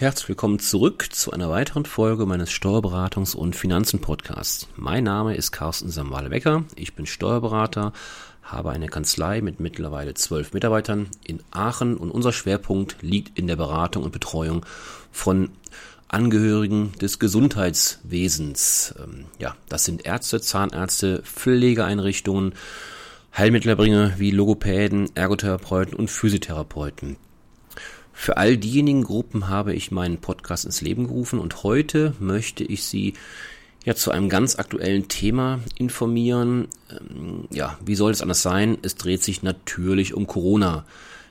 Herzlich willkommen zurück zu einer weiteren Folge meines Steuerberatungs- und Finanzen-Podcasts. Mein Name ist Carsten Samwale-Becker. Ich bin Steuerberater, habe eine Kanzlei mit mittlerweile zwölf Mitarbeitern in Aachen und unser Schwerpunkt liegt in der Beratung und Betreuung von Angehörigen des Gesundheitswesens. Ähm, ja, das sind Ärzte, Zahnärzte, Pflegeeinrichtungen, Heilmittelerbringer wie Logopäden, Ergotherapeuten und Physiotherapeuten. Für all diejenigen Gruppen habe ich meinen Podcast ins Leben gerufen und heute möchte ich Sie ja zu einem ganz aktuellen Thema informieren. Ähm, ja, wie soll es anders sein? Es dreht sich natürlich um Corona.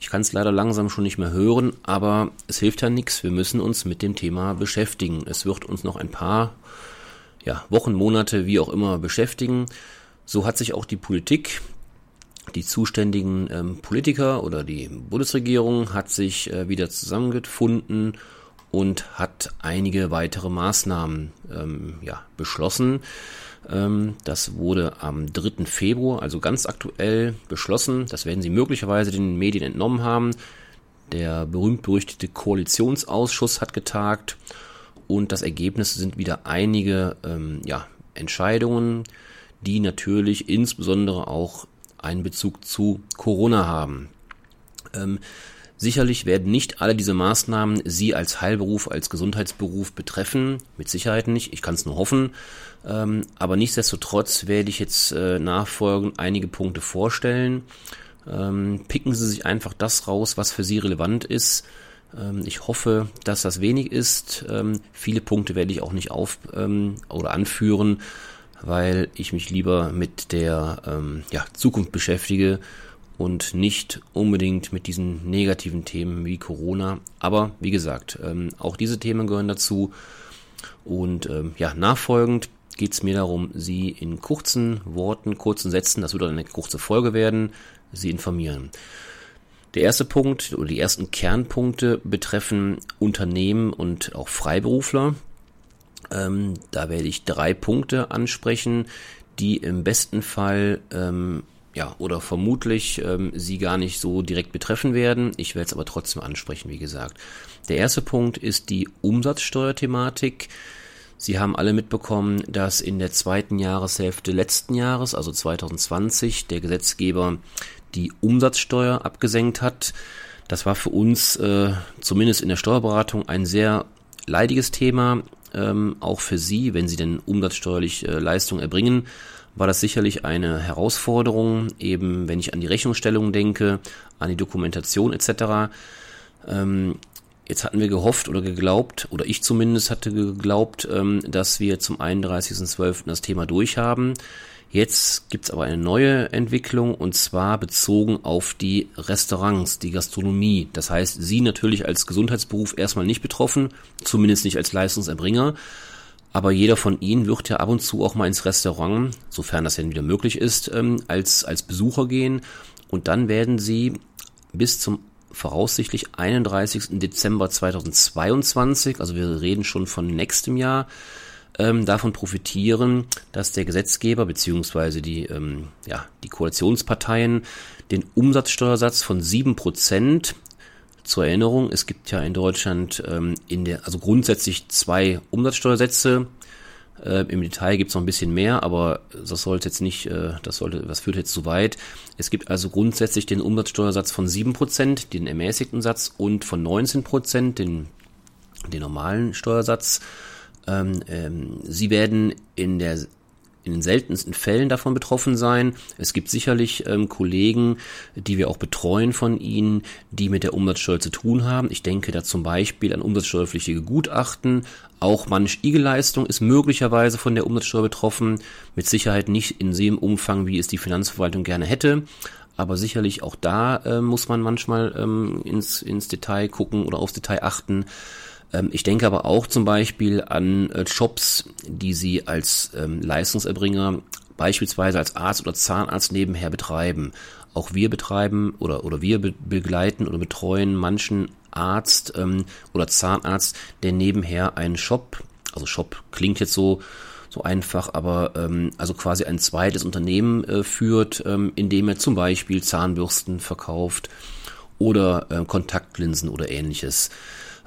Ich kann es leider langsam schon nicht mehr hören, aber es hilft ja nichts. Wir müssen uns mit dem Thema beschäftigen. Es wird uns noch ein paar ja, Wochen, Monate, wie auch immer beschäftigen. So hat sich auch die Politik die zuständigen ähm, Politiker oder die Bundesregierung hat sich äh, wieder zusammengefunden und hat einige weitere Maßnahmen ähm, ja, beschlossen. Ähm, das wurde am 3. Februar, also ganz aktuell, beschlossen. Das werden Sie möglicherweise den Medien entnommen haben. Der berühmt-berüchtigte Koalitionsausschuss hat getagt und das Ergebnis sind wieder einige ähm, ja, Entscheidungen, die natürlich insbesondere auch einen Bezug zu Corona haben. Ähm, sicherlich werden nicht alle diese Maßnahmen Sie als Heilberuf, als Gesundheitsberuf betreffen. Mit Sicherheit nicht. Ich kann es nur hoffen. Ähm, aber nichtsdestotrotz werde ich jetzt äh, nachfolgend einige Punkte vorstellen. Ähm, picken Sie sich einfach das raus, was für Sie relevant ist. Ähm, ich hoffe, dass das wenig ist. Ähm, viele Punkte werde ich auch nicht auf ähm, oder anführen weil ich mich lieber mit der ähm, ja, Zukunft beschäftige und nicht unbedingt mit diesen negativen Themen wie Corona. Aber wie gesagt, ähm, auch diese Themen gehören dazu. Und ähm, ja, nachfolgend geht es mir darum, Sie in kurzen Worten, kurzen Sätzen, das wird eine kurze Folge werden, Sie informieren. Der erste Punkt oder die ersten Kernpunkte betreffen Unternehmen und auch Freiberufler. Ähm, da werde ich drei Punkte ansprechen, die im besten Fall ähm, ja, oder vermutlich ähm, sie gar nicht so direkt betreffen werden. Ich werde es aber trotzdem ansprechen, wie gesagt. Der erste Punkt ist die Umsatzsteuerthematik. Sie haben alle mitbekommen, dass in der zweiten Jahreshälfte letzten Jahres, also 2020, der Gesetzgeber die Umsatzsteuer abgesenkt hat. Das war für uns, äh, zumindest in der Steuerberatung, ein sehr leidiges Thema ähm, auch für Sie, wenn Sie denn umsatzsteuerlich äh, Leistung erbringen, war das sicherlich eine Herausforderung, eben wenn ich an die Rechnungsstellung denke, an die Dokumentation etc. Ähm, jetzt hatten wir gehofft oder geglaubt, oder ich zumindest hatte geglaubt, ähm, dass wir zum 31.12. das Thema durchhaben. Jetzt gibt's aber eine neue Entwicklung und zwar bezogen auf die Restaurants, die Gastronomie. Das heißt, Sie natürlich als Gesundheitsberuf erstmal nicht betroffen, zumindest nicht als Leistungserbringer. Aber jeder von Ihnen wird ja ab und zu auch mal ins Restaurant, sofern das denn wieder möglich ist, ähm, als, als Besucher gehen. Und dann werden Sie bis zum voraussichtlich 31. Dezember 2022, also wir reden schon von nächstem Jahr, ähm, davon profitieren, dass der Gesetzgeber beziehungsweise die, ähm, ja, die Koalitionsparteien den Umsatzsteuersatz von sieben Prozent zur Erinnerung, es gibt ja in Deutschland ähm, in der, also grundsätzlich zwei Umsatzsteuersätze. Äh, Im Detail gibt es noch ein bisschen mehr, aber das sollte jetzt nicht, äh, das sollte, das führt jetzt zu weit. Es gibt also grundsätzlich den Umsatzsteuersatz von sieben Prozent, den ermäßigten Satz, und von 19%, den, den normalen Steuersatz. Ähm, ähm, sie werden in der in den seltensten Fällen davon betroffen sein. Es gibt sicherlich ähm, Kollegen, die wir auch betreuen von Ihnen, die mit der Umsatzsteuer zu tun haben. Ich denke da zum Beispiel an umsatzsteuerpflichtige Gutachten. Auch manch IG-Leistung ist möglicherweise von der Umsatzsteuer betroffen. Mit Sicherheit nicht in dem Umfang, wie es die Finanzverwaltung gerne hätte. Aber sicherlich auch da äh, muss man manchmal ähm, ins, ins Detail gucken oder aufs Detail achten. Ähm, ich denke aber auch zum Beispiel an äh, Jobs, die Sie als ähm, Leistungserbringer beispielsweise als Arzt oder Zahnarzt nebenher betreiben. Auch wir betreiben oder, oder wir be begleiten oder betreuen manchen Arzt ähm, oder Zahnarzt, der nebenher einen Shop, also Shop klingt jetzt so, so einfach, aber ähm, also quasi ein zweites Unternehmen äh, führt, ähm, in dem er zum Beispiel Zahnbürsten verkauft oder äh, Kontaktlinsen oder ähnliches.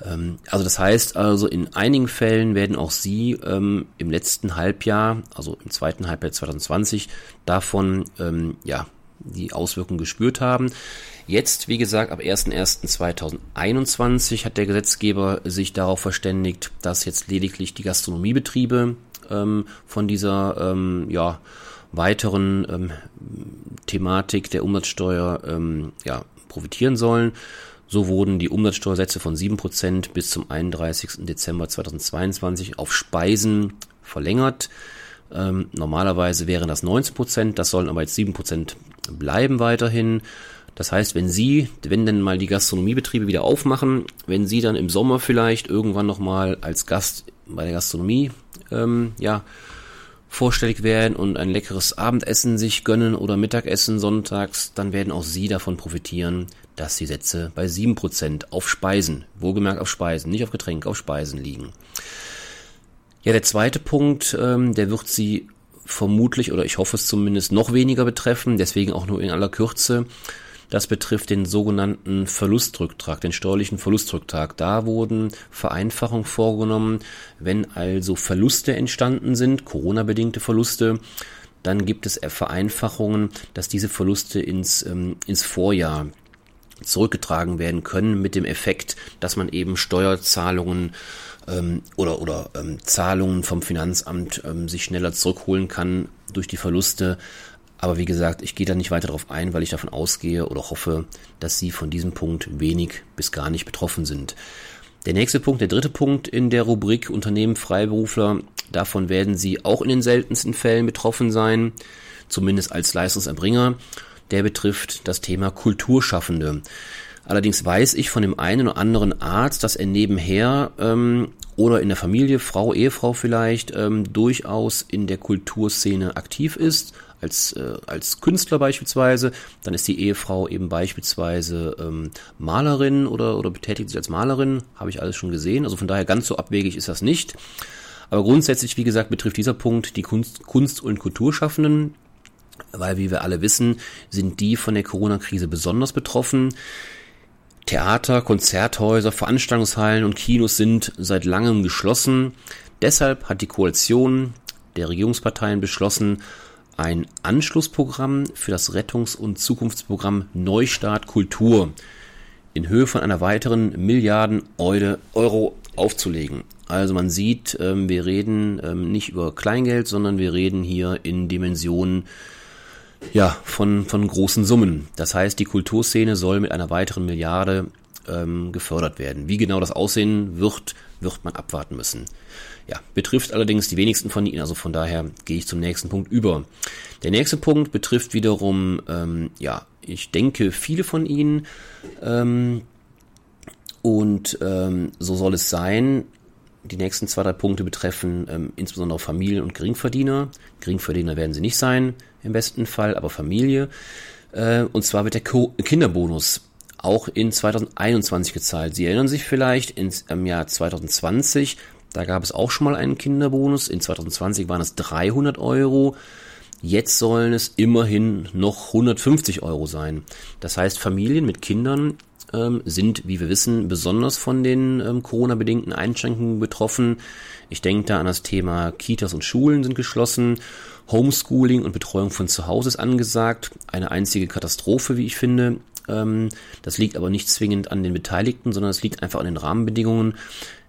Ähm, also das heißt also, in einigen Fällen werden auch Sie ähm, im letzten Halbjahr, also im zweiten Halbjahr 2020, davon ähm, ja die Auswirkungen gespürt haben. Jetzt, wie gesagt, ab 01.01.2021 hat der Gesetzgeber sich darauf verständigt, dass jetzt lediglich die Gastronomiebetriebe ähm, von dieser ähm, ja, weiteren ähm, Thematik der Umsatzsteuer ja, profitieren sollen. So wurden die Umsatzsteuersätze von 7% bis zum 31. Dezember 2022 auf Speisen verlängert. Ähm, normalerweise wären das 19%, das sollen aber jetzt 7% bleiben weiterhin. Das heißt, wenn Sie, wenn denn mal die Gastronomiebetriebe wieder aufmachen, wenn Sie dann im Sommer vielleicht irgendwann nochmal als Gast bei der Gastronomie ähm, ja, vorstellig werden und ein leckeres Abendessen sich gönnen oder Mittagessen sonntags, dann werden auch Sie davon profitieren, dass die Sätze bei 7% auf Speisen, wohlgemerkt auf Speisen, nicht auf Getränke, auf Speisen liegen. Ja, der zweite Punkt, ähm, der wird Sie vermutlich, oder ich hoffe es zumindest, noch weniger betreffen, deswegen auch nur in aller Kürze. Das betrifft den sogenannten Verlustrücktrag, den steuerlichen Verlustrücktrag. Da wurden Vereinfachungen vorgenommen. Wenn also Verluste entstanden sind, Corona-bedingte Verluste, dann gibt es Vereinfachungen, dass diese Verluste ins, ähm, ins Vorjahr zurückgetragen werden können mit dem Effekt, dass man eben Steuerzahlungen ähm, oder, oder ähm, Zahlungen vom Finanzamt ähm, sich schneller zurückholen kann durch die Verluste aber wie gesagt, ich gehe da nicht weiter darauf ein, weil ich davon ausgehe oder hoffe, dass Sie von diesem Punkt wenig bis gar nicht betroffen sind. Der nächste Punkt, der dritte Punkt in der Rubrik Unternehmen Freiberufler, davon werden Sie auch in den seltensten Fällen betroffen sein, zumindest als Leistungserbringer. Der betrifft das Thema Kulturschaffende. Allerdings weiß ich von dem einen oder anderen Arzt, dass er nebenher ähm, oder in der Familie, Frau, Ehefrau vielleicht, ähm, durchaus in der Kulturszene aktiv ist, als, äh, als Künstler beispielsweise, dann ist die Ehefrau eben beispielsweise ähm, Malerin oder, oder betätigt sich als Malerin, habe ich alles schon gesehen. Also von daher ganz so abwegig ist das nicht. Aber grundsätzlich, wie gesagt, betrifft dieser Punkt die Kunst, Kunst- und Kulturschaffenden, weil, wie wir alle wissen, sind die von der Corona-Krise besonders betroffen. Theater, Konzerthäuser, Veranstaltungshallen und Kinos sind seit langem geschlossen. Deshalb hat die Koalition der Regierungsparteien beschlossen, ein Anschlussprogramm für das Rettungs- und Zukunftsprogramm Neustart Kultur in Höhe von einer weiteren Milliarden Euro aufzulegen. Also man sieht, ähm, wir reden ähm, nicht über Kleingeld, sondern wir reden hier in Dimensionen ja, von, von großen Summen. Das heißt, die Kulturszene soll mit einer weiteren Milliarde ähm, gefördert werden. Wie genau das aussehen wird, wird man abwarten müssen. Ja, betrifft allerdings die wenigsten von Ihnen, also von daher gehe ich zum nächsten Punkt über. Der nächste Punkt betrifft wiederum, ähm, ja, ich denke, viele von Ihnen. Ähm, und ähm, so soll es sein. Die nächsten zwei, drei Punkte betreffen ähm, insbesondere Familien und Geringverdiener. Geringverdiener werden sie nicht sein, im besten Fall, aber Familie. Äh, und zwar wird der Kinderbonus auch in 2021 gezahlt. Sie erinnern sich vielleicht, im Jahr 2020, da gab es auch schon mal einen Kinderbonus. In 2020 waren es 300 Euro. Jetzt sollen es immerhin noch 150 Euro sein. Das heißt, Familien mit Kindern ähm, sind, wie wir wissen, besonders von den ähm, Corona-bedingten Einschränkungen betroffen. Ich denke da an das Thema Kitas und Schulen sind geschlossen. Homeschooling und Betreuung von zu Hause ist angesagt. Eine einzige Katastrophe, wie ich finde. Ähm, das liegt aber nicht zwingend an den Beteiligten, sondern es liegt einfach an den Rahmenbedingungen.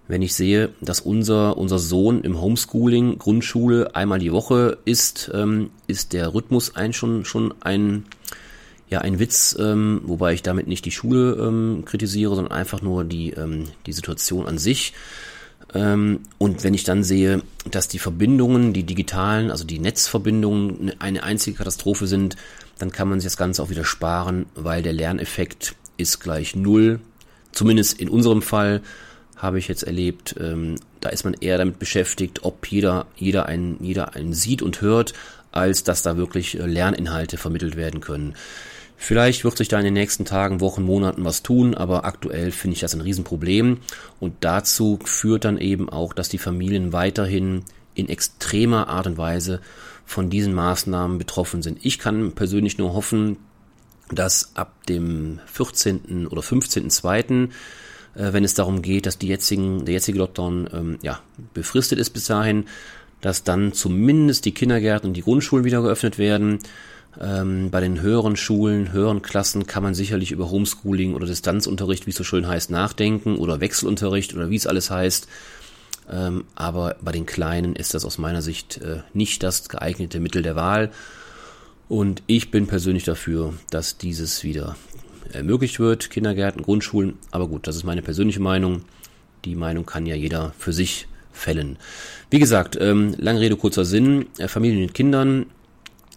Wenn ich sehe, dass unser, unser Sohn im Homeschooling, Grundschule einmal die Woche ist, ähm, ist der Rhythmus ein schon, schon ein, ja, ein Witz, ähm, wobei ich damit nicht die Schule ähm, kritisiere, sondern einfach nur die, ähm, die Situation an sich. Ähm, und wenn ich dann sehe, dass die Verbindungen, die digitalen, also die Netzverbindungen eine einzige Katastrophe sind, dann kann man sich das Ganze auch wieder sparen, weil der Lerneffekt ist gleich null. Zumindest in unserem Fall habe ich jetzt erlebt, ähm, da ist man eher damit beschäftigt, ob jeder, jeder einen, jeder einen sieht und hört, als dass da wirklich äh, Lerninhalte vermittelt werden können. Vielleicht wird sich da in den nächsten Tagen, Wochen, Monaten was tun, aber aktuell finde ich das ein Riesenproblem. Und dazu führt dann eben auch, dass die Familien weiterhin in extremer Art und Weise von diesen Maßnahmen betroffen sind. Ich kann persönlich nur hoffen, dass ab dem 14. oder 15.2. äh, wenn es darum geht, dass die jetzigen, der jetzige Lockdown ähm, ja, befristet ist bis dahin, dass dann zumindest die Kindergärten und die Grundschulen wieder geöffnet werden. Ähm, bei den höheren Schulen, höheren Klassen kann man sicherlich über Homeschooling oder Distanzunterricht, wie es so schön heißt, nachdenken oder Wechselunterricht oder wie es alles heißt. Ähm, aber bei den Kleinen ist das aus meiner Sicht äh, nicht das geeignete Mittel der Wahl. Und ich bin persönlich dafür, dass dieses wieder ermöglicht wird, Kindergärten, Grundschulen. Aber gut, das ist meine persönliche Meinung. Die Meinung kann ja jeder für sich fällen. Wie gesagt, ähm, lange Rede, kurzer Sinn. Äh, Familien mit Kindern,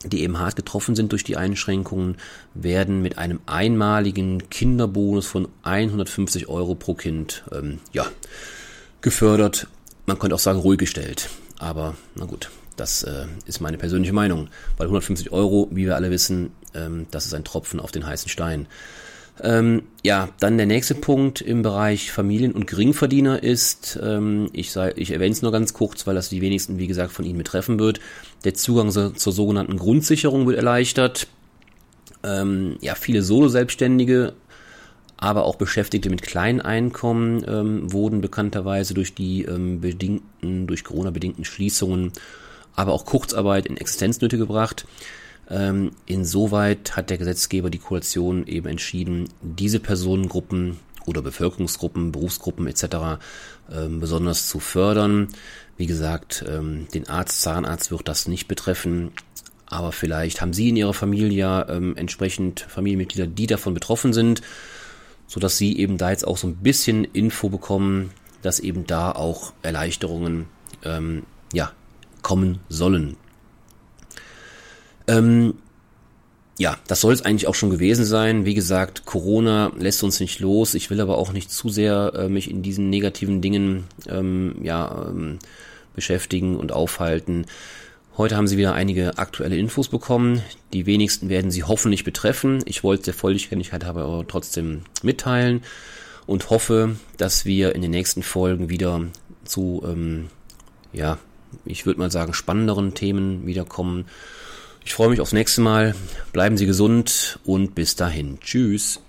die eben hart getroffen sind durch die Einschränkungen, werden mit einem einmaligen Kinderbonus von 150 Euro pro Kind ähm, ja, gefördert. Man könnte auch sagen, ruhig gestellt. Aber na gut, das äh, ist meine persönliche Meinung. Weil 150 Euro, wie wir alle wissen, ähm, das ist ein Tropfen auf den heißen Stein. Ähm, ja, dann der nächste Punkt im Bereich Familien- und Geringverdiener ist, ähm, ich, sei, ich erwähne es nur ganz kurz, weil das die wenigsten, wie gesagt, von Ihnen betreffen wird. Der Zugang so, zur sogenannten Grundsicherung wird erleichtert. Ähm, ja, viele Solo-Selbstständige, aber auch Beschäftigte mit kleinen Einkommen ähm, wurden bekannterweise durch die ähm, bedingten, durch Corona-bedingten Schließungen, aber auch Kurzarbeit in Existenznöte gebracht. Ähm, insoweit hat der Gesetzgeber die Koalition eben entschieden, diese Personengruppen oder Bevölkerungsgruppen, Berufsgruppen etc. Ähm, besonders zu fördern. Wie gesagt, ähm, den Arzt, Zahnarzt wird das nicht betreffen, aber vielleicht haben Sie in Ihrer Familie ähm, entsprechend Familienmitglieder, die davon betroffen sind, so dass Sie eben da jetzt auch so ein bisschen Info bekommen, dass eben da auch Erleichterungen ähm, ja kommen sollen. Ähm, ja, das soll es eigentlich auch schon gewesen sein. Wie gesagt, Corona lässt uns nicht los. Ich will aber auch nicht zu sehr äh, mich in diesen negativen Dingen ähm, ja, ähm, beschäftigen und aufhalten. Heute haben Sie wieder einige aktuelle Infos bekommen. Die wenigsten werden Sie hoffentlich betreffen. Ich wollte der Vollständigkeit aber trotzdem mitteilen und hoffe, dass wir in den nächsten Folgen wieder zu, ähm, ja, ich würde mal sagen, spannenderen Themen wiederkommen. Ich freue mich aufs nächste Mal. Bleiben Sie gesund und bis dahin. Tschüss.